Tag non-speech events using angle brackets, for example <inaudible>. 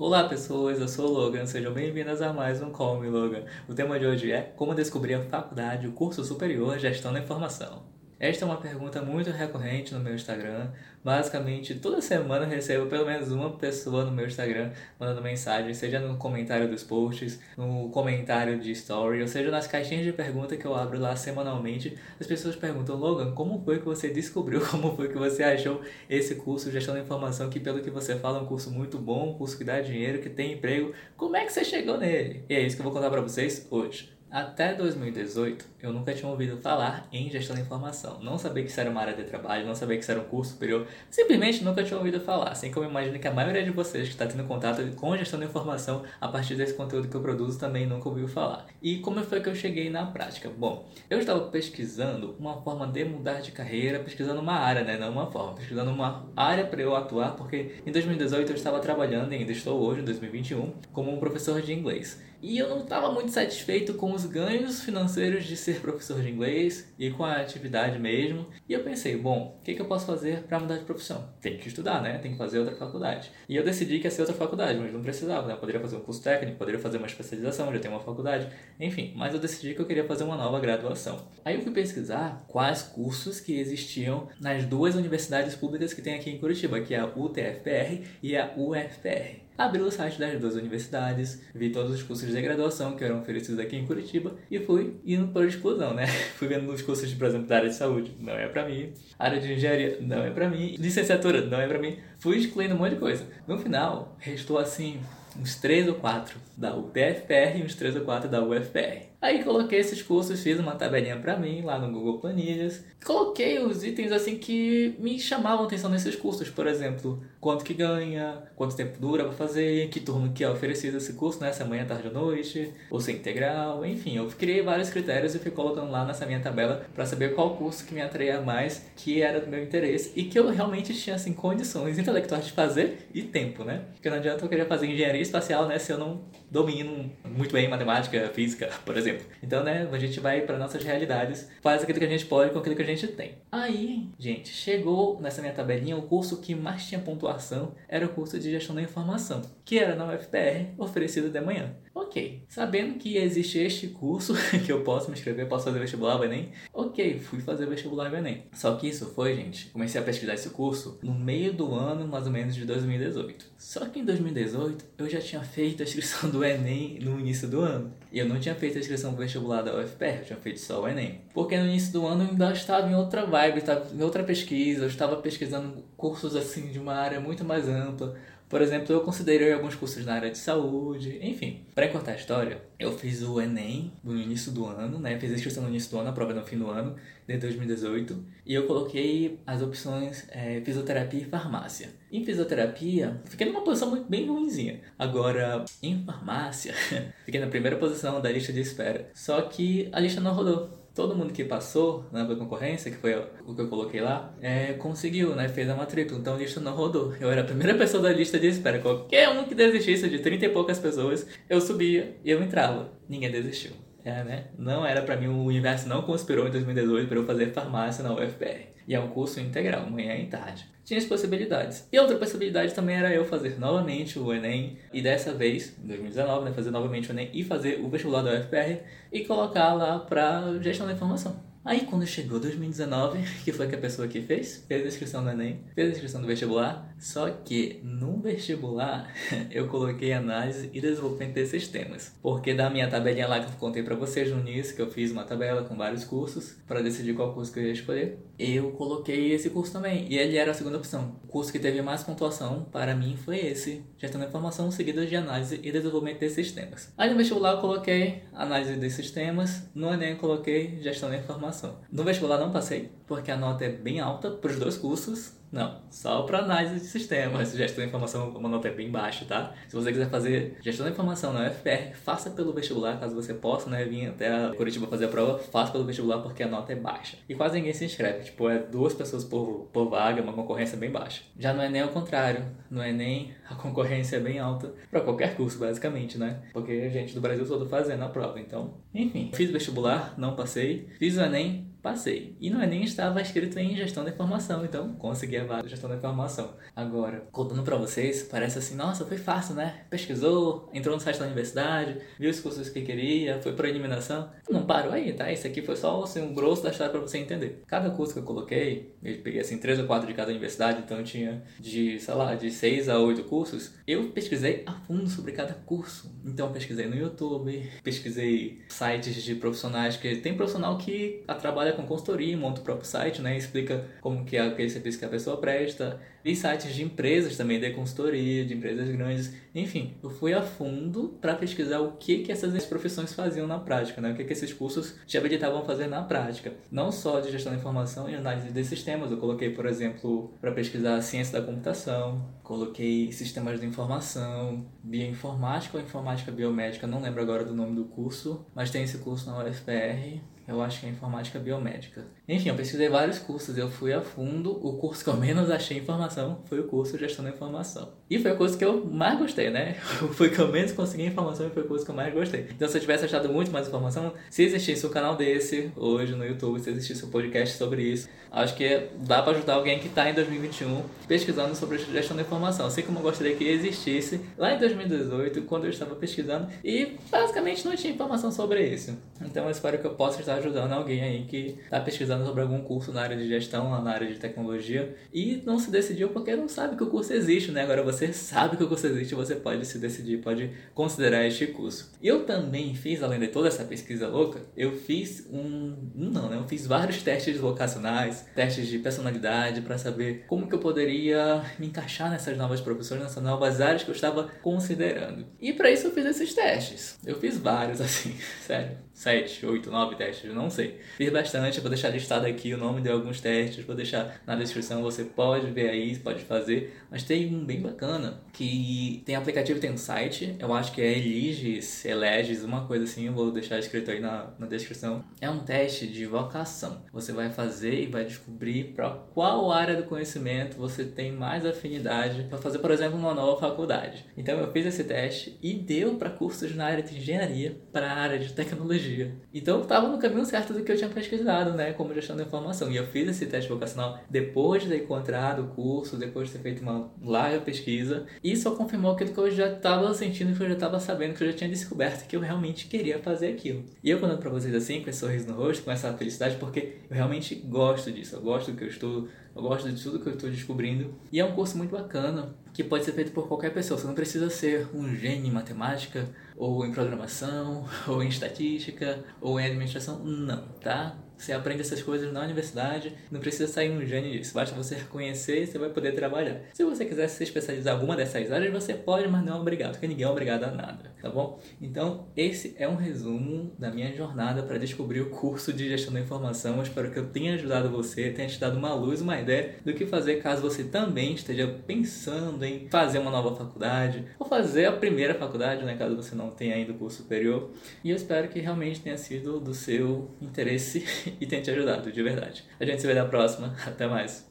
Olá pessoas, eu sou o Logan, sejam bem-vindas a mais um Call Me Logan. O tema de hoje é como descobrir a faculdade, o curso superior Gestão da Informação. Esta é uma pergunta muito recorrente no meu Instagram. Basicamente, toda semana eu recebo pelo menos uma pessoa no meu Instagram mandando mensagem, seja no comentário dos posts, no comentário de story, ou seja, nas caixinhas de pergunta que eu abro lá semanalmente. As pessoas perguntam: Logan, como foi que você descobriu, <laughs> como foi que você achou esse curso Gestão da Informação, que pelo que você fala é um curso muito bom, um curso que dá dinheiro, que tem emprego. Como é que você chegou nele? E é isso que eu vou contar para vocês hoje. Até 2018, eu nunca tinha ouvido falar em gestão da informação. Não sabia que isso era uma área de trabalho, não sabia que isso era um curso superior. Simplesmente nunca tinha ouvido falar. Assim como eu imagino que a maioria de vocês que está tendo contato com gestão da informação a partir desse conteúdo que eu produzo também nunca ouviu falar. E como foi que eu cheguei na prática? Bom, eu estava pesquisando uma forma de mudar de carreira, pesquisando uma área, né? Não uma forma, pesquisando uma área para eu atuar, porque em 2018 eu estava trabalhando, e ainda estou hoje, em 2021, como um professor de inglês. E eu não estava muito satisfeito com os ganhos financeiros de ser professor de inglês e com a atividade mesmo. E eu pensei, bom, o que, que eu posso fazer para mudar de profissão? Tem que estudar, né? Tem que fazer outra faculdade. E eu decidi que ia ser outra faculdade, mas não precisava, né? Eu poderia fazer um curso técnico, poderia fazer uma especialização, já tenho uma faculdade, enfim. Mas eu decidi que eu queria fazer uma nova graduação. Aí eu fui pesquisar quais cursos que existiam nas duas universidades públicas que tem aqui em Curitiba, que é a UTFPR e a UFPR. Abri o site das duas universidades, vi todos os cursos de graduação que eram oferecidos aqui em Curitiba e fui indo por exclusão, né? <laughs> fui vendo os cursos, por exemplo, da área de saúde, não é para mim. Área de engenharia, não é para mim. Licenciatura, não é para mim. Fui excluindo um monte de coisa. No final, restou assim uns 3 ou 4 da UTFPR e uns 3 ou 4 da UFPR. Aí coloquei esses cursos, fiz uma tabelinha para mim lá no Google Planilhas. Coloquei os itens assim que me chamavam atenção nesses cursos, por exemplo, quanto que ganha, quanto tempo dura para fazer, que turno que é oferecido esse curso, né, se é manhã, tarde ou noite, ou se é integral, enfim, eu criei vários critérios e fui colocando lá nessa minha tabela para saber qual curso que me atraía mais, que era do meu interesse e que eu realmente tinha assim condições intelectuais de fazer e tempo, né? Porque não adianta eu querer fazer engenharia espacial, né, se eu não domino muito bem matemática, física, por exemplo exemplo. Então, né, a gente vai para nossas realidades, faz aquilo que a gente pode com aquilo que a gente tem. Aí, gente, chegou nessa minha tabelinha o curso que mais tinha pontuação era o curso de gestão da informação, que era na UFPR, oferecido de manhã. Ok, sabendo que existe este curso, <laughs> que eu posso me inscrever, posso fazer vestibular do Enem, ok, fui fazer vestibular do Enem. Só que isso foi, gente, comecei a pesquisar esse curso no meio do ano, mais ou menos, de 2018. Só que em 2018 eu já tinha feito a inscrição do Enem no início do ano. E eu não tinha feito a inscrição pro vestibular da UFPR, eu tinha feito só o Enem. Porque no início do ano eu ainda estava em outra vibe, estava em outra pesquisa, eu estava pesquisando cursos assim de uma área muito mais ampla. Por exemplo, eu considerei alguns cursos na área de saúde, enfim. Para encurtar a história, eu fiz o Enem no início do ano, né? Fiz a inscrição no início do ano, a prova no fim do ano, de 2018. E eu coloquei as opções é, fisioterapia e farmácia. Em fisioterapia, fiquei numa posição bem ruimzinha. Agora, em farmácia, <laughs> fiquei na primeira posição da lista de espera. Só que a lista não rodou todo mundo que passou na concorrência, que foi o que eu coloquei lá, é, conseguiu, né? Fez a matrícula. Então a lista não rodou. Eu era a primeira pessoa da lista de espera. Qualquer um que desistisse de 30 e poucas pessoas, eu subia e eu entrava. Ninguém desistiu. É, né? Não era para mim, o universo não conspirou em 2018 para eu fazer farmácia na UFPR. E é um curso integral, manhã e tarde. Tinha as possibilidades. E outra possibilidade também era eu fazer novamente o Enem, e dessa vez, em 2019, né, fazer novamente o Enem e fazer o vestibular da UFPR e colocar lá para gestão da informação. Aí quando chegou 2019, que foi que a pessoa que fez? Fez a inscrição do Enem, fez a inscrição do vestibular, só que no vestibular <laughs> eu coloquei análise e desenvolvimento de sistemas. Porque da minha tabelinha lá que eu contei para vocês no início, que eu fiz uma tabela com vários cursos para decidir qual curso que eu ia escolher, eu coloquei esse curso também. E ele era a segunda opção. O curso que teve mais pontuação para mim foi esse, gestão da informação seguida de análise e desenvolvimento de sistemas. Aí no vestibular eu coloquei análise de sistemas, no Enem eu coloquei gestão da informação. No vestibular não passei, porque a nota é bem alta para os dois cursos, não, só para análise de sistemas. Gestão de informação, uma nota é bem baixa, tá? Se você quiser fazer gestão de informação na UFPR, faça pelo vestibular, caso você possa, né? Vir até a Curitiba fazer a prova, faça pelo vestibular porque a nota é baixa. E quase ninguém se inscreve, tipo, é duas pessoas por, por vaga, uma concorrência bem baixa. Já no Enem é o contrário, no Enem a concorrência é bem alta para qualquer curso, basicamente, né? Porque a gente do Brasil todo fazendo a prova, então. Enfim, fiz vestibular, não passei. Fiz o Enem, passei. E no Enem estava escrito em gestão da informação, então consegui a vaga de gestão da informação. Agora, contando para vocês, parece assim, nossa, foi fácil, né? Pesquisou, entrou no site da universidade, viu os cursos que queria, foi por eliminação. Não parou aí, tá? Isso aqui foi só assim, um grosso da história para você entender. Cada curso que eu coloquei, eu peguei assim três ou quatro de cada universidade, então tinha de, sei lá, de seis a oito cursos. Eu pesquisei a fundo sobre cada curso. Então pesquisei no YouTube, pesquisei sites de profissionais que tem profissional que trabalha com consultoria, monta o próprio site, né? Explica como que é aquele serviço que a pessoa presta. Vi sites de empresas também de consultoria, de empresas grandes. Enfim, eu fui a fundo para pesquisar o que que essas profissões faziam na prática, né? O que que esses cursos te habilitavam a fazer na prática. Não só de gestão da informação e análise de sistemas. Eu coloquei, por exemplo, para pesquisar ciência da computação, coloquei sistemas de informação, bioinformática ou informática biomédica, não lembro agora do nome do curso, mas tem esse curso na UFPR eu acho que é informática biomédica. Enfim, eu pesquisei vários cursos, eu fui a fundo. O curso que eu menos achei informação foi o curso Gestão da Informação. E foi o curso que eu mais gostei, né? <laughs> Foi o que eu menos consegui informação e foi o curso que eu mais gostei. Então, se eu tivesse achado muito mais informação, se existisse um canal desse hoje no YouTube, se existisse um podcast sobre isso, acho que dá para ajudar alguém que está em 2021 pesquisando sobre gestão da informação. Assim como eu gostaria que existisse lá em 2018, quando eu estava pesquisando, e basicamente não tinha informação sobre isso. Então, eu espero que eu possa estar ajudando alguém aí que está pesquisando sobre algum curso na área de gestão, na área de tecnologia e não se decidiu porque não sabe que o curso existe, né? Agora você sabe que o curso existe, você pode se decidir, pode considerar este curso. Eu também fiz, além de toda essa pesquisa louca, eu fiz um, não, né? Eu fiz vários testes vocacionais, testes de personalidade para saber como que eu poderia me encaixar nessas novas profissões, nessas novas áreas que eu estava considerando. E para isso eu fiz esses testes. Eu fiz vários <laughs> assim, sério, sete, oito, nove testes não sei. Fiz bastante, vou deixar listado aqui o nome de alguns testes, vou deixar na descrição, você pode ver aí, pode fazer. Mas tem um bem bacana, que tem aplicativo, tem um site, eu acho que é Eliges, Eleges, uma coisa assim, eu vou deixar escrito aí na, na descrição. É um teste de vocação. Você vai fazer e vai descobrir para qual área do conhecimento você tem mais afinidade para fazer, por exemplo, uma nova faculdade. Então eu fiz esse teste e deu para cursos na área de engenharia, para a área de tecnologia. Então eu estava no caminho certo do que eu tinha pesquisado, né, como gestão da informação. E eu fiz esse teste vocacional depois de ter encontrado o curso, depois de ter feito uma larga pesquisa, e só confirmou aquilo que eu já estava sentindo, que eu já estava sabendo, que eu já tinha descoberto que eu realmente queria fazer aquilo. E eu conto para vocês assim, com esse sorriso no rosto, com essa felicidade, porque eu realmente gosto disso, eu gosto do que eu estudo, eu gosto de tudo que eu estou descobrindo. E é um curso muito bacana, que pode ser feito por qualquer pessoa. Você não precisa ser um gênio em matemática, ou em programação, <laughs> ou em estatística, ou em administração. Não, tá? Você aprende essas coisas na universidade, não precisa sair um gênio disso, basta você reconhecer e você vai poder trabalhar. Se você quiser se especializar em alguma dessas áreas, você pode, mas não é obrigado, porque ninguém é obrigado a nada, tá bom? Então, esse é um resumo da minha jornada para descobrir o curso de gestão da informação. Eu espero que eu tenha ajudado você, tenha te dado uma luz, uma ideia do que fazer caso você também esteja pensando em fazer uma nova faculdade ou fazer a primeira faculdade, né, caso você não tenha ainda o curso superior. E eu espero que realmente tenha sido do seu interesse e tenha te ajudado, de verdade. A gente se vê na próxima. Até mais.